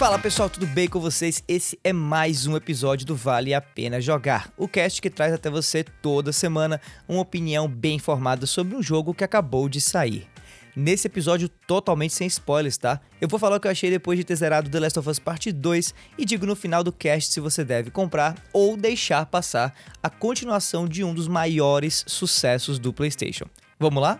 Fala pessoal, tudo bem com vocês? Esse é mais um episódio do Vale a Pena Jogar, o cast que traz até você toda semana uma opinião bem informada sobre um jogo que acabou de sair. Nesse episódio totalmente sem spoilers, tá? Eu vou falar o que eu achei depois de ter zerado The Last of Us Part 2 e digo no final do cast se você deve comprar ou deixar passar a continuação de um dos maiores sucessos do PlayStation. Vamos lá?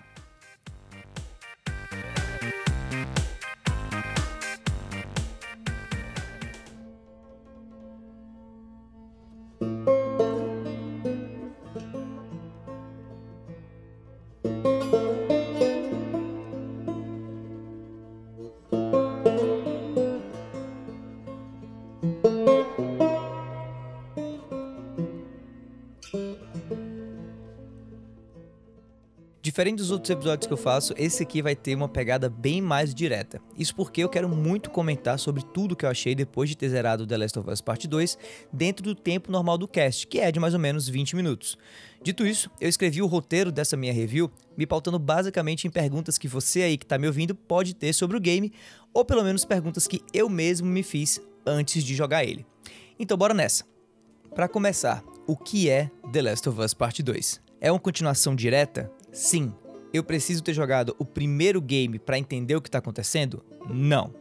Diferente dos outros episódios que eu faço, esse aqui vai ter uma pegada bem mais direta. Isso porque eu quero muito comentar sobre tudo que eu achei depois de ter zerado The Last of Us Part 2 dentro do tempo normal do cast, que é de mais ou menos 20 minutos. Dito isso, eu escrevi o roteiro dessa minha review me pautando basicamente em perguntas que você aí que está me ouvindo pode ter sobre o game, ou pelo menos perguntas que eu mesmo me fiz antes de jogar ele. Então bora nessa. Para começar, o que é The Last of Us Part 2? É uma continuação direta? Sim. Eu preciso ter jogado o primeiro game para entender o que está acontecendo? Não.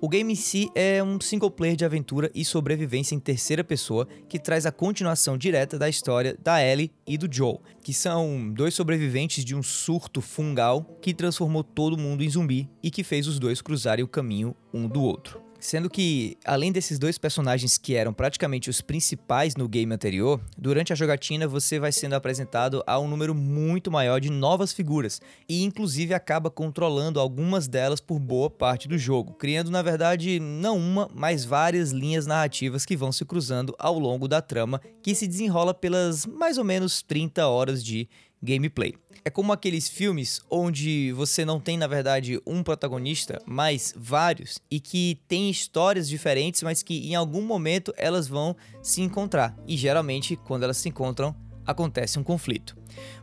O game em si é um single player de aventura e sobrevivência em terceira pessoa que traz a continuação direta da história da Ellie e do Joel, que são dois sobreviventes de um surto fungal que transformou todo mundo em zumbi e que fez os dois cruzarem o caminho um do outro. Sendo que, além desses dois personagens que eram praticamente os principais no game anterior, durante a jogatina você vai sendo apresentado a um número muito maior de novas figuras, e inclusive acaba controlando algumas delas por boa parte do jogo, criando na verdade não uma, mas várias linhas narrativas que vão se cruzando ao longo da trama, que se desenrola pelas mais ou menos 30 horas de gameplay. É como aqueles filmes onde você não tem, na verdade, um protagonista, mas vários, e que tem histórias diferentes, mas que em algum momento elas vão se encontrar. E geralmente, quando elas se encontram, acontece um conflito.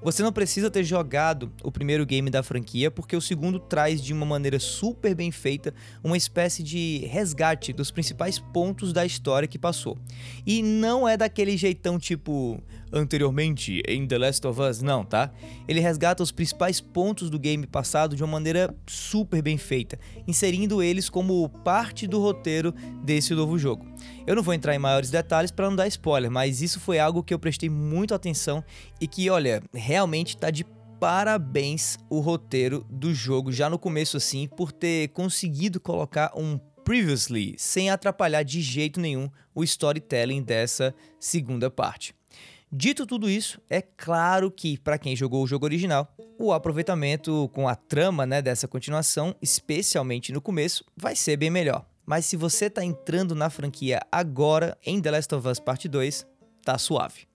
Você não precisa ter jogado o primeiro game da franquia, porque o segundo traz de uma maneira super bem feita uma espécie de resgate dos principais pontos da história que passou. E não é daquele jeitão tipo anteriormente em The Last of Us, não, tá? Ele resgata os principais pontos do game passado de uma maneira super bem feita, inserindo eles como parte do roteiro desse novo jogo. Eu não vou entrar em maiores detalhes para não dar spoiler, mas isso foi algo que eu prestei muito atenção e que, olha, realmente tá de parabéns o roteiro do jogo já no começo assim por ter conseguido colocar um previously sem atrapalhar de jeito nenhum o storytelling dessa segunda parte. Dito tudo isso, é claro que para quem jogou o jogo original, o aproveitamento com a trama né, dessa continuação, especialmente no começo, vai ser bem melhor. Mas se você está entrando na franquia agora em The Last of Us Part 2, tá suave.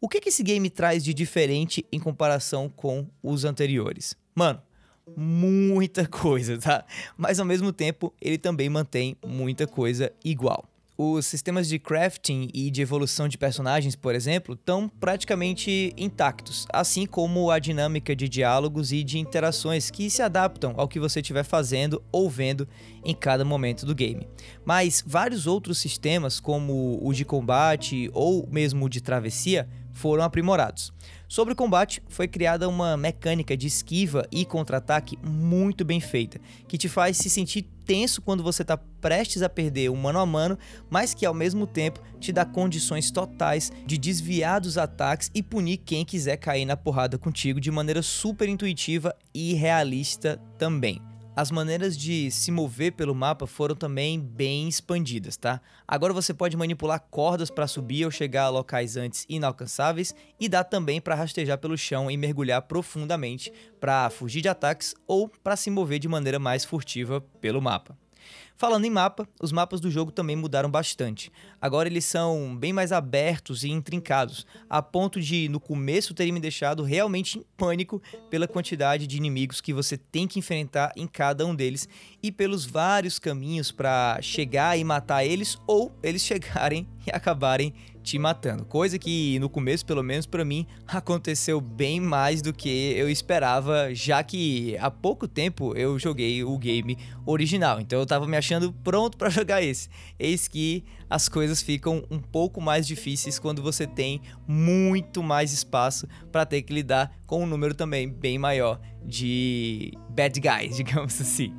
O que, que esse game traz de diferente em comparação com os anteriores? Mano, muita coisa, tá? Mas ao mesmo tempo, ele também mantém muita coisa igual. Os sistemas de crafting e de evolução de personagens, por exemplo, estão praticamente intactos, assim como a dinâmica de diálogos e de interações que se adaptam ao que você estiver fazendo ou vendo em cada momento do game. Mas vários outros sistemas, como o de combate ou mesmo o de travessia, foram aprimorados. Sobre o combate, foi criada uma mecânica de esquiva e contra-ataque muito bem feita, que te faz se sentir tenso quando você está prestes a perder um mano a mano, mas que ao mesmo tempo te dá condições totais de desviar dos ataques e punir quem quiser cair na porrada contigo de maneira super intuitiva e realista também as maneiras de se mover pelo mapa foram também bem expandidas, tá? Agora você pode manipular cordas para subir ou chegar a locais antes inalcançáveis e dá também para rastejar pelo chão e mergulhar profundamente para fugir de ataques ou para se mover de maneira mais furtiva pelo mapa. Falando em mapa, os mapas do jogo também mudaram bastante. Agora eles são bem mais abertos e intrincados, a ponto de no começo terem me deixado realmente em pânico pela quantidade de inimigos que você tem que enfrentar em cada um deles e pelos vários caminhos para chegar e matar eles ou eles chegarem e acabarem te matando. Coisa que no começo, pelo menos para mim, aconteceu bem mais do que eu esperava, já que há pouco tempo eu joguei o game original. Então eu tava me achando pronto para jogar esse. Eis que as coisas ficam um pouco mais difíceis quando você tem muito mais espaço para ter que lidar com um número também bem maior de bad guys, digamos assim.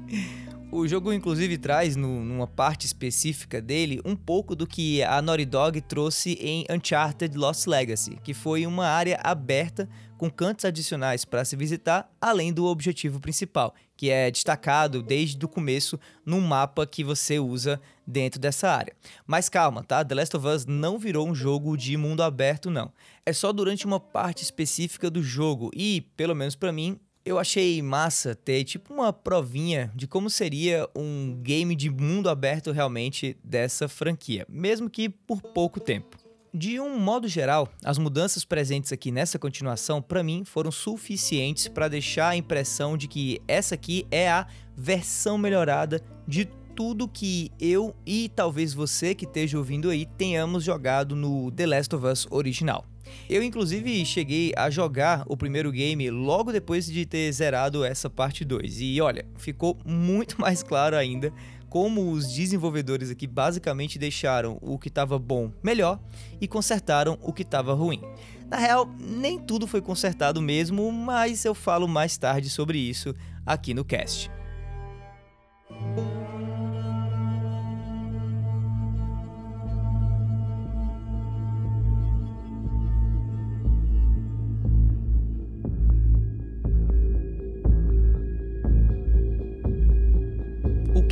O jogo, inclusive, traz no, numa parte específica dele um pouco do que a Naughty Dog trouxe em Uncharted Lost Legacy, que foi uma área aberta com cantos adicionais para se visitar, além do objetivo principal, que é destacado desde o começo num mapa que você usa dentro dessa área. Mas calma, tá? The Last of Us não virou um jogo de mundo aberto, não. É só durante uma parte específica do jogo e, pelo menos para mim, eu achei massa ter tipo uma provinha de como seria um game de mundo aberto realmente dessa franquia, mesmo que por pouco tempo. De um modo geral, as mudanças presentes aqui nessa continuação, para mim, foram suficientes para deixar a impressão de que essa aqui é a versão melhorada de tudo que eu e talvez você que esteja ouvindo aí tenhamos jogado no The Last of Us original. Eu, inclusive, cheguei a jogar o primeiro game logo depois de ter zerado essa parte 2. E olha, ficou muito mais claro ainda como os desenvolvedores aqui basicamente deixaram o que estava bom melhor e consertaram o que estava ruim. Na real, nem tudo foi consertado mesmo, mas eu falo mais tarde sobre isso aqui no cast.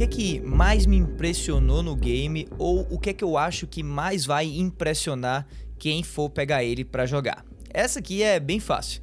Que que mais me impressionou no game ou o que que eu acho que mais vai impressionar quem for pegar ele para jogar? Essa aqui é bem fácil.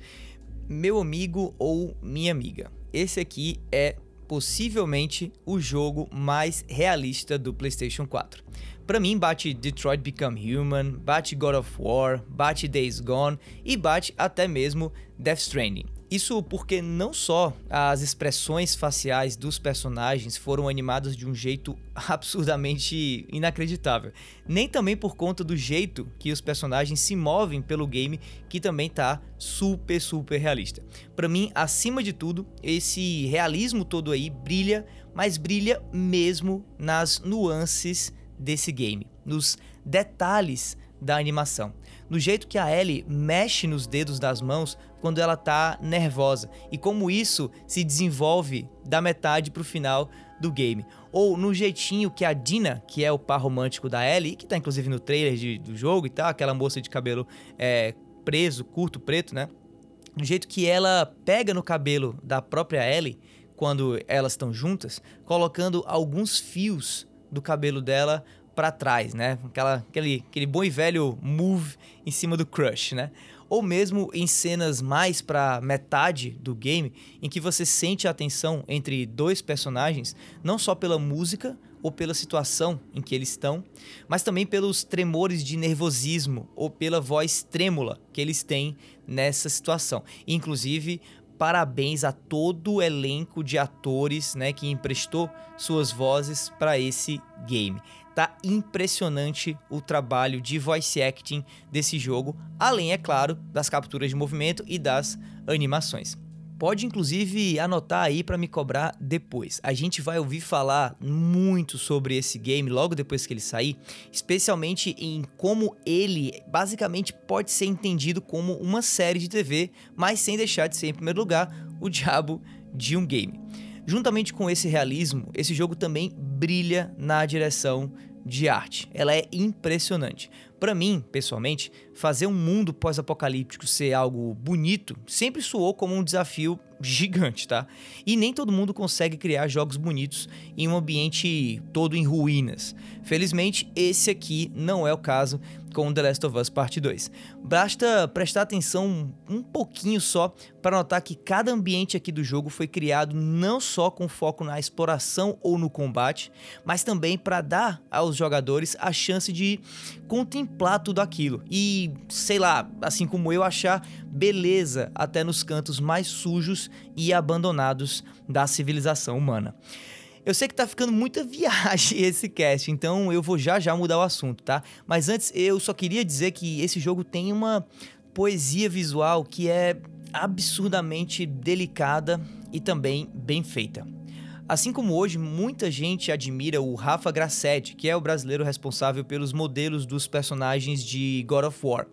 Meu amigo ou minha amiga. Esse aqui é possivelmente o jogo mais realista do PlayStation 4. Para mim, bate Detroit Become Human, bate God of War, bate Days Gone e bate até mesmo Death Stranding. Isso porque não só as expressões faciais dos personagens foram animadas de um jeito absurdamente inacreditável, nem também por conta do jeito que os personagens se movem pelo game, que também tá super, super realista. Para mim, acima de tudo, esse realismo todo aí brilha, mas brilha mesmo nas nuances desse game, nos detalhes da animação no jeito que a Ellie mexe nos dedos das mãos quando ela tá nervosa e como isso se desenvolve da metade pro final do game. Ou no jeitinho que a Dina, que é o par romântico da Ellie, que tá inclusive no trailer de, do jogo e tal, aquela moça de cabelo é, preso, curto, preto, né? No jeito que ela pega no cabelo da própria Ellie quando elas estão juntas, colocando alguns fios do cabelo dela para trás, né? Aquela, aquele, aquele bom e velho move em cima do crush, né? Ou mesmo em cenas mais para metade do game, em que você sente a tensão entre dois personagens, não só pela música ou pela situação em que eles estão, mas também pelos tremores de nervosismo ou pela voz trêmula que eles têm nessa situação. Inclusive, parabéns a todo o elenco de atores né, que emprestou suas vozes para esse game. Tá impressionante o trabalho de voice acting desse jogo, além, é claro, das capturas de movimento e das animações. Pode inclusive anotar aí para me cobrar depois. A gente vai ouvir falar muito sobre esse game logo depois que ele sair, especialmente em como ele basicamente pode ser entendido como uma série de TV, mas sem deixar de ser em primeiro lugar o diabo de um game. Juntamente com esse realismo, esse jogo também brilha na direção de arte. Ela é impressionante. Para mim, pessoalmente, fazer um mundo pós-apocalíptico ser algo bonito sempre soou como um desafio gigante, tá? E nem todo mundo consegue criar jogos bonitos em um ambiente todo em ruínas. Felizmente, esse aqui não é o caso com The Last of Us Parte 2. Basta prestar atenção um pouquinho só para notar que cada ambiente aqui do jogo foi criado não só com foco na exploração ou no combate, mas também para dar aos jogadores a chance de contemplar tudo aquilo e, sei lá, assim como eu achar beleza até nos cantos mais sujos e abandonados da civilização humana. Eu sei que tá ficando muita viagem esse cast, então eu vou já já mudar o assunto, tá? Mas antes eu só queria dizer que esse jogo tem uma poesia visual que é absurdamente delicada e também bem feita. Assim como hoje muita gente admira o Rafa Grassetti, que é o brasileiro responsável pelos modelos dos personagens de God of War.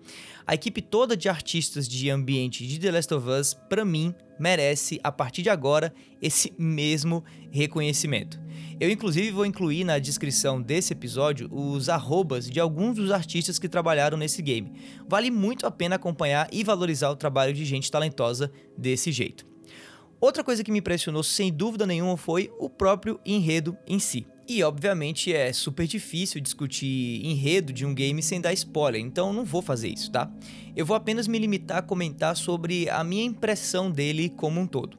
A equipe toda de artistas de ambiente de The Last of Us, para mim, merece, a partir de agora, esse mesmo reconhecimento. Eu, inclusive, vou incluir na descrição desse episódio os arrobas de alguns dos artistas que trabalharam nesse game. Vale muito a pena acompanhar e valorizar o trabalho de gente talentosa desse jeito. Outra coisa que me impressionou, sem dúvida nenhuma, foi o próprio enredo em si. E obviamente é super difícil discutir enredo de um game sem dar spoiler, então não vou fazer isso, tá? Eu vou apenas me limitar a comentar sobre a minha impressão dele como um todo.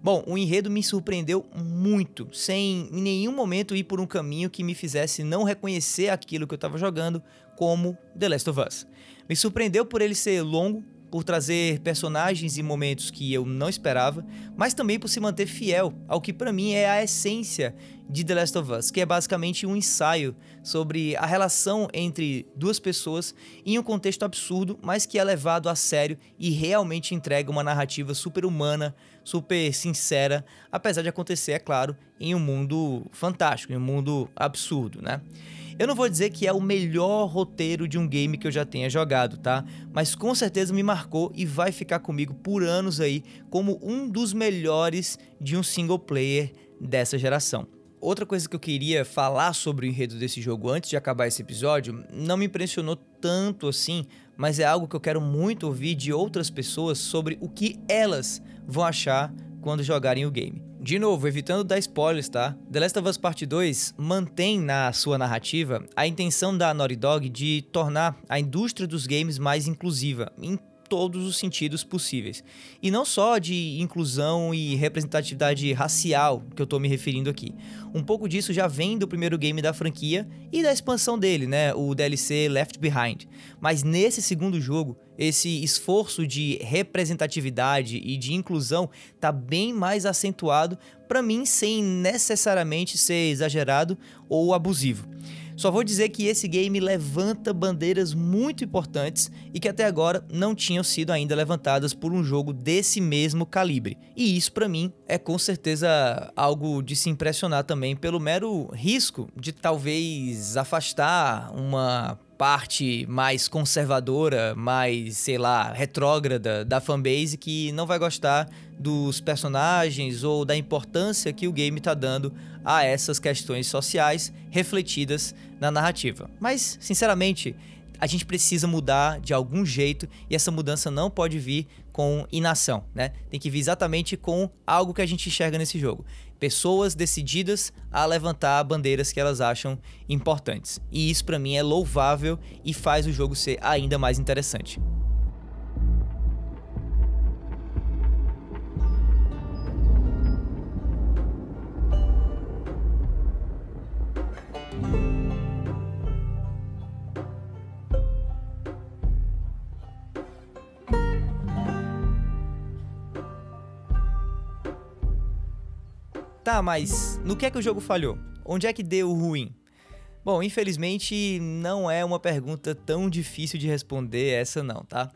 Bom, o enredo me surpreendeu muito, sem em nenhum momento ir por um caminho que me fizesse não reconhecer aquilo que eu estava jogando como The Last of Us. Me surpreendeu por ele ser longo, por trazer personagens e momentos que eu não esperava, mas também por se manter fiel ao que para mim é a essência de The Last of Us, que é basicamente um ensaio sobre a relação entre duas pessoas em um contexto absurdo, mas que é levado a sério e realmente entrega uma narrativa super humana, super sincera, apesar de acontecer, é claro, em um mundo fantástico, em um mundo absurdo, né? Eu não vou dizer que é o melhor roteiro de um game que eu já tenha jogado, tá? Mas com certeza me marcou e vai ficar comigo por anos aí como um dos melhores de um single player dessa geração. Outra coisa que eu queria falar sobre o enredo desse jogo antes de acabar esse episódio não me impressionou tanto assim, mas é algo que eu quero muito ouvir de outras pessoas sobre o que elas vão achar quando jogarem o game. De novo, evitando dar spoilers, tá? The Last of Us Part 2 mantém na sua narrativa a intenção da Naughty Dog de tornar a indústria dos games mais inclusiva, em todos os sentidos possíveis. E não só de inclusão e representatividade racial que eu estou me referindo aqui. Um pouco disso já vem do primeiro game da franquia e da expansão dele, né, o DLC Left Behind. Mas nesse segundo jogo, esse esforço de representatividade e de inclusão tá bem mais acentuado, para mim sem necessariamente ser exagerado ou abusivo. Só vou dizer que esse game levanta bandeiras muito importantes e que até agora não tinham sido ainda levantadas por um jogo desse mesmo calibre. E isso para mim é com certeza algo de se impressionar também pelo mero risco de talvez afastar uma parte mais conservadora, mais, sei lá, retrógrada da fanbase que não vai gostar dos personagens ou da importância que o game está dando a essas questões sociais refletidas na narrativa. Mas, sinceramente, a gente precisa mudar de algum jeito e essa mudança não pode vir com inação, né? Tem que vir exatamente com algo que a gente enxerga nesse jogo. Pessoas decididas a levantar bandeiras que elas acham importantes. E isso para mim é louvável e faz o jogo ser ainda mais interessante. Tá, mas no que é que o jogo falhou? Onde é que deu ruim? Bom, infelizmente não é uma pergunta tão difícil de responder essa não, tá?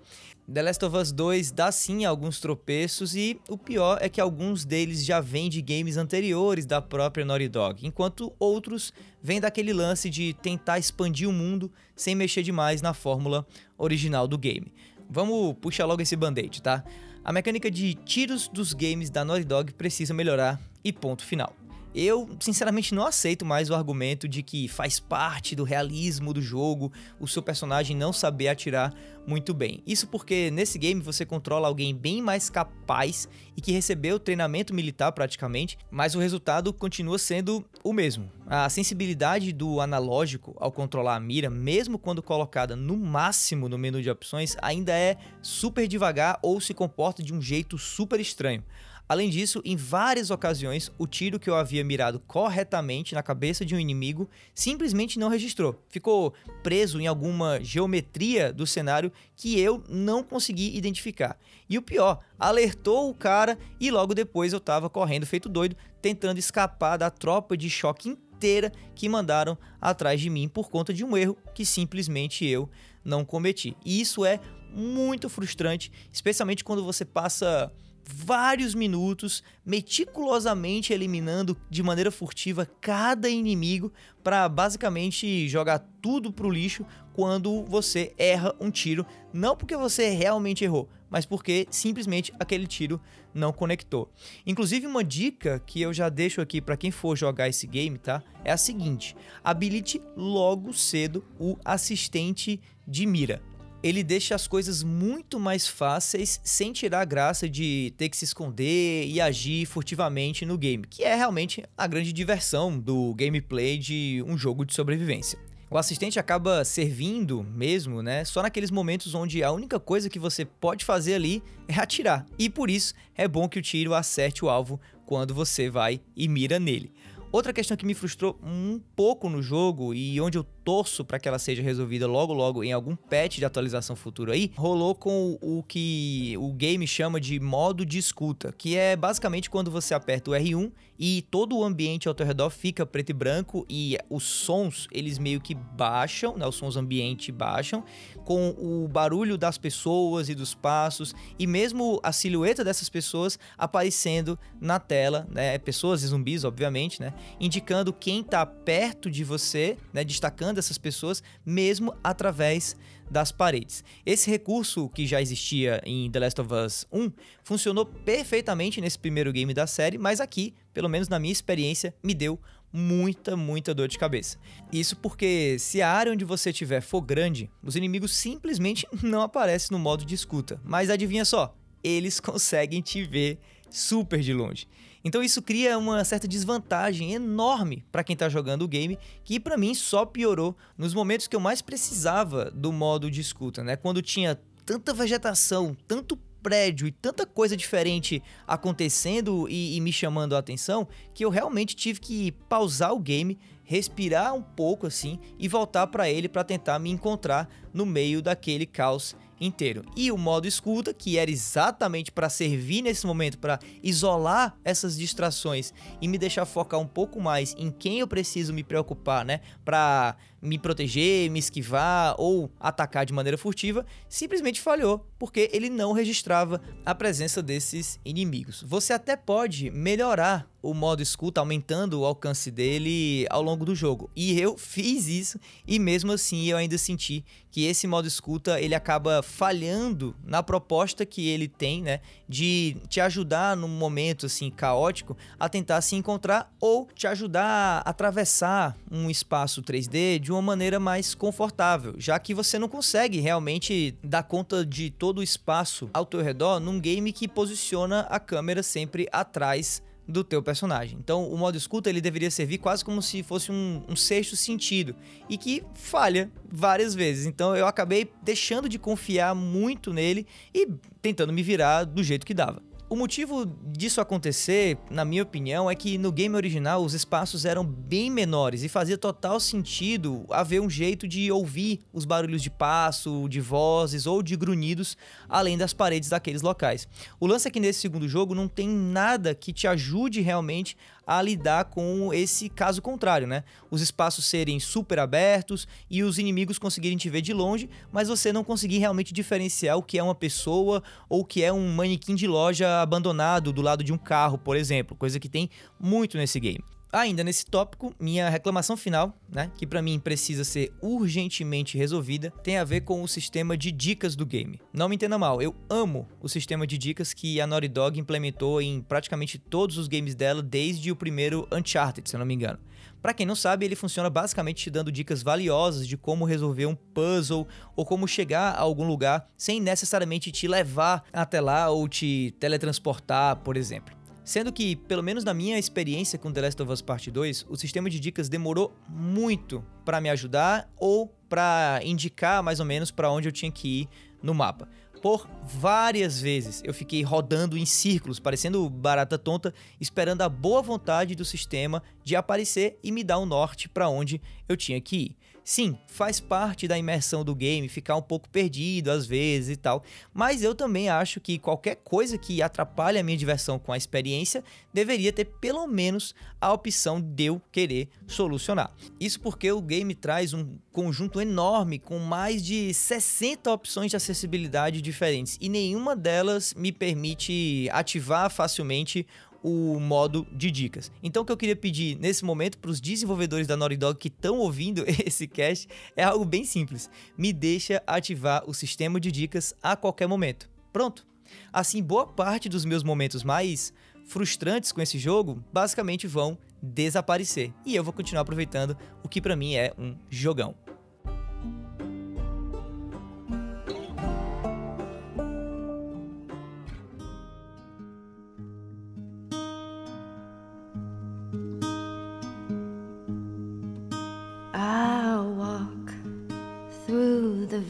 The Last of Us 2 dá sim alguns tropeços e o pior é que alguns deles já vêm de games anteriores da própria Naughty Dog, enquanto outros vêm daquele lance de tentar expandir o mundo sem mexer demais na fórmula original do game. Vamos puxar logo esse band-aid, tá? A mecânica de tiros dos games da Naughty Dog precisa melhorar e ponto final. Eu, sinceramente, não aceito mais o argumento de que faz parte do realismo do jogo o seu personagem não saber atirar muito bem. Isso porque nesse game você controla alguém bem mais capaz e que recebeu treinamento militar praticamente, mas o resultado continua sendo o mesmo. A sensibilidade do analógico ao controlar a mira, mesmo quando colocada no máximo no menu de opções, ainda é super devagar ou se comporta de um jeito super estranho. Além disso, em várias ocasiões, o tiro que eu havia mirado corretamente na cabeça de um inimigo simplesmente não registrou. Ficou preso em alguma geometria do cenário que eu não consegui identificar. E o pior, alertou o cara e logo depois eu tava correndo feito doido, tentando escapar da tropa de choque inteira que mandaram atrás de mim por conta de um erro que simplesmente eu não cometi. E isso é muito frustrante, especialmente quando você passa vários minutos meticulosamente eliminando de maneira furtiva cada inimigo para basicamente jogar tudo pro lixo quando você erra um tiro, não porque você realmente errou, mas porque simplesmente aquele tiro não conectou. Inclusive uma dica que eu já deixo aqui para quem for jogar esse game, tá? É a seguinte: habilite logo cedo o assistente de mira ele deixa as coisas muito mais fáceis sem tirar a graça de ter que se esconder e agir furtivamente no game, que é realmente a grande diversão do gameplay de um jogo de sobrevivência. O assistente acaba servindo mesmo, né? Só naqueles momentos onde a única coisa que você pode fazer ali é atirar. E por isso é bom que o tiro acerte o alvo quando você vai e mira nele. Outra questão que me frustrou um pouco no jogo e onde eu torço para que ela seja resolvida logo logo em algum patch de atualização futuro aí, rolou com o que o game chama de modo de escuta, que é basicamente quando você aperta o R1 e todo o ambiente ao teu redor fica preto e branco e os sons, eles meio que baixam, né, os sons ambiente baixam, com o barulho das pessoas e dos passos e mesmo a silhueta dessas pessoas aparecendo na tela, né, pessoas e zumbis, obviamente, né, indicando quem está perto de você, né, destacando dessas pessoas, mesmo através das paredes. Esse recurso que já existia em The Last of Us 1 funcionou perfeitamente nesse primeiro game da série, mas aqui, pelo menos na minha experiência, me deu muita, muita dor de cabeça. Isso porque se a área onde você estiver for grande, os inimigos simplesmente não aparecem no modo de escuta. Mas adivinha só, eles conseguem te ver super de longe. Então isso cria uma certa desvantagem enorme para quem está jogando o game, que para mim só piorou nos momentos que eu mais precisava do modo de escuta, né? Quando tinha tanta vegetação, tanto prédio e tanta coisa diferente acontecendo e, e, me chamando a atenção que eu realmente tive que pausar o game, respirar um pouco assim e voltar para ele para tentar me encontrar no meio daquele caos inteiro. E o modo escuta, que era exatamente para servir nesse momento, para isolar essas distrações e me deixar focar um pouco mais em quem eu preciso me preocupar, né? Para me proteger, me esquivar ou atacar de maneira furtiva, simplesmente falhou, porque ele não registrava a presença desses inimigos. Você até pode melhorar o modo escuta, aumentando o alcance dele ao longo do jogo. E eu fiz isso e mesmo assim eu ainda senti que esse modo escuta ele acaba falhando na proposta que ele tem, né, de te ajudar num momento assim caótico a tentar se encontrar ou te ajudar a atravessar um espaço 3D de uma maneira mais confortável, já que você não consegue realmente dar conta de todo o espaço ao teu redor num game que posiciona a câmera sempre atrás do teu personagem. Então, o modo escuta ele deveria servir quase como se fosse um, um, sexto sentido e que falha várias vezes. Então, eu acabei deixando de confiar muito nele e tentando me virar do jeito que dava. O motivo disso acontecer, na minha opinião, é que no game original os espaços eram bem menores e fazia total sentido haver um jeito de ouvir os barulhos de passo, de vozes ou de grunhidos além das paredes daqueles locais. O lance é que nesse segundo jogo não tem nada que te ajude realmente a lidar com esse caso contrário, né? Os espaços serem super abertos e os inimigos conseguirem te ver de longe, mas você não conseguir realmente diferenciar o que é uma pessoa ou o que é um manequim de loja abandonado do lado de um carro, por exemplo, coisa que tem muito nesse game. Ainda nesse tópico, minha reclamação final, né, que para mim precisa ser urgentemente resolvida, tem a ver com o sistema de dicas do game. Não me entenda mal, eu amo o sistema de dicas que a Naughty Dog implementou em praticamente todos os games dela desde o primeiro Uncharted, se eu não me engano. Para quem não sabe, ele funciona basicamente te dando dicas valiosas de como resolver um puzzle ou como chegar a algum lugar sem necessariamente te levar até lá ou te teletransportar, por exemplo. Sendo que, pelo menos na minha experiência com The Last of Us Part 2, o sistema de dicas demorou muito para me ajudar ou para indicar mais ou menos para onde eu tinha que ir no mapa. Por várias vezes eu fiquei rodando em círculos, parecendo barata tonta, esperando a boa vontade do sistema de aparecer e me dar um norte para onde eu tinha que ir. Sim, faz parte da imersão do game ficar um pouco perdido às vezes e tal, mas eu também acho que qualquer coisa que atrapalhe a minha diversão com a experiência deveria ter pelo menos a opção de eu querer solucionar. Isso porque o game traz um conjunto enorme com mais de 60 opções de acessibilidade diferentes e nenhuma delas me permite ativar facilmente o modo de dicas. Então o que eu queria pedir nesse momento para os desenvolvedores da Naughty Dog que estão ouvindo esse cast é algo bem simples. Me deixa ativar o sistema de dicas a qualquer momento. Pronto. Assim, boa parte dos meus momentos mais frustrantes com esse jogo basicamente vão desaparecer e eu vou continuar aproveitando o que para mim é um jogão.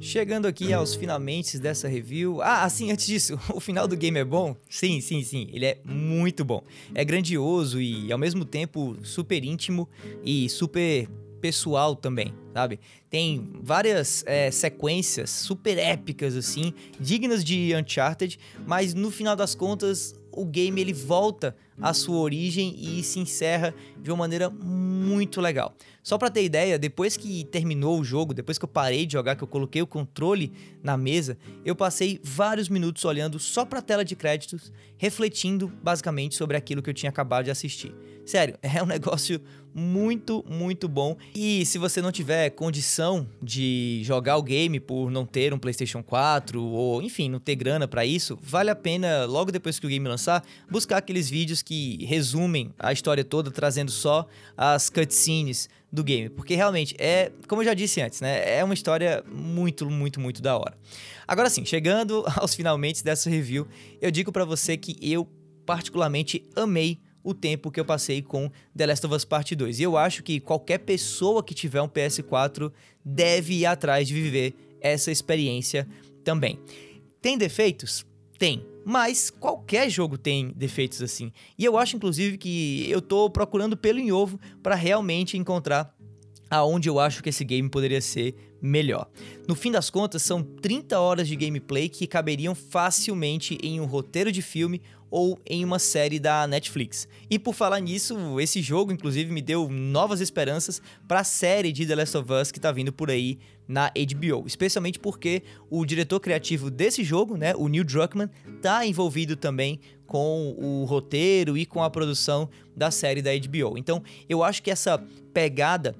Chegando aqui aos finalmente dessa review. Ah, assim, antes disso, o final do game é bom? Sim, sim, sim. Ele é muito bom. É grandioso e ao mesmo tempo super íntimo e super pessoal também, sabe? Tem várias é, sequências super épicas, assim, dignas de Uncharted, mas no final das contas o game ele volta à sua origem e se encerra de uma maneira muito legal. Só para ter ideia, depois que terminou o jogo, depois que eu parei de jogar, que eu coloquei o controle na mesa, eu passei vários minutos olhando só para a tela de créditos, refletindo basicamente sobre aquilo que eu tinha acabado de assistir. Sério, é um negócio muito, muito bom. E se você não tiver condição de jogar o game por não ter um PlayStation 4 ou, enfim, não ter grana para isso, vale a pena, logo depois que o game lançar, buscar aqueles vídeos que resumem a história toda, trazendo só as cutscenes do game, porque realmente é, como eu já disse antes, né, é uma história muito, muito, muito da hora. Agora sim, chegando aos finalmente dessa review, eu digo para você que eu particularmente amei o tempo que eu passei com The Last of Us Part 2. E eu acho que qualquer pessoa que tiver um PS4 deve ir atrás de viver essa experiência também. Tem defeitos? Tem. Mas qualquer jogo tem defeitos assim. E eu acho, inclusive, que eu tô procurando pelo em ovo para realmente encontrar aonde eu acho que esse game poderia ser melhor. No fim das contas, são 30 horas de gameplay que caberiam facilmente em um roteiro de filme ou em uma série da Netflix. E por falar nisso, esse jogo inclusive me deu novas esperanças para a série de The Last of Us que está vindo por aí na HBO, especialmente porque o diretor criativo desse jogo, né, o Neil Druckmann, está envolvido também com o roteiro e com a produção da série da HBO. Então, eu acho que essa pegada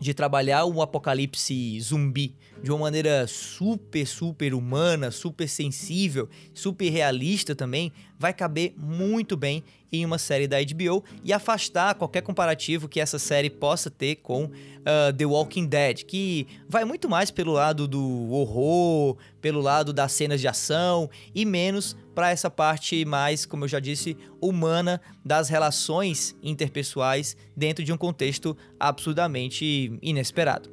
de trabalhar o apocalipse zumbi de uma maneira super, super humana, super sensível, super realista também, vai caber muito bem em uma série da HBO e afastar qualquer comparativo que essa série possa ter com uh, The Walking Dead, que vai muito mais pelo lado do horror, pelo lado das cenas de ação e menos para essa parte mais, como eu já disse, humana das relações interpessoais dentro de um contexto absurdamente inesperado.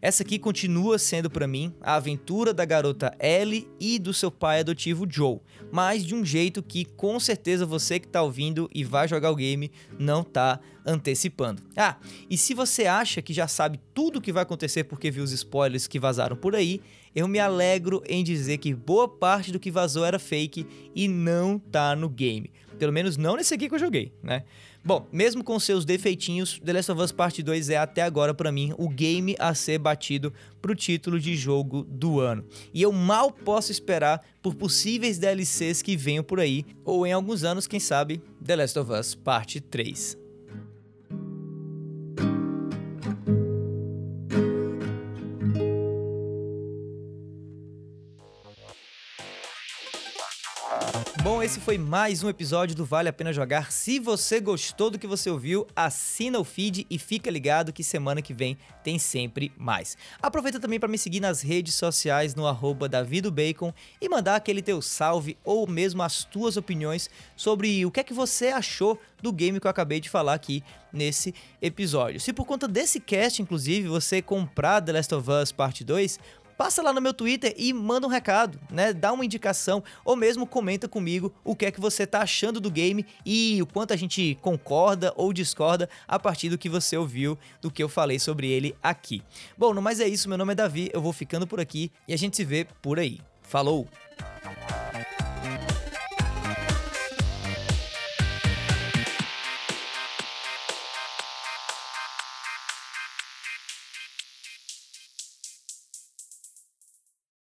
Essa aqui continua sendo para mim a aventura da garota Ellie e do seu pai adotivo Joe, mas de um jeito que com certeza você que está ouvindo e vai jogar o game não está antecipando. Ah, e se você acha que já sabe tudo o que vai acontecer porque viu os spoilers que vazaram por aí, eu me alegro em dizer que boa parte do que vazou era fake e não tá no game. Pelo menos não nesse aqui que eu joguei, né? Bom, mesmo com seus defeitinhos, The Last of Us Part 2 é até agora para mim o game a ser batido pro título de jogo do ano. E eu mal posso esperar por possíveis DLCs que venham por aí, ou em alguns anos, quem sabe, The Last of Us Part 3. Esse foi mais um episódio do Vale a Pena Jogar. Se você gostou do que você ouviu, assina o feed e fica ligado que semana que vem tem sempre mais. Aproveita também para me seguir nas redes sociais no arroba davidobacon e mandar aquele teu salve ou mesmo as tuas opiniões sobre o que é que você achou do game que eu acabei de falar aqui nesse episódio. Se por conta desse cast, inclusive, você comprar The Last of Us Parte 2, passa lá no meu Twitter e manda um recado, né? Dá uma indicação ou mesmo comenta comigo o que é que você tá achando do game e o quanto a gente concorda ou discorda a partir do que você ouviu, do que eu falei sobre ele aqui. Bom, no mais é isso, meu nome é Davi, eu vou ficando por aqui e a gente se vê por aí. Falou!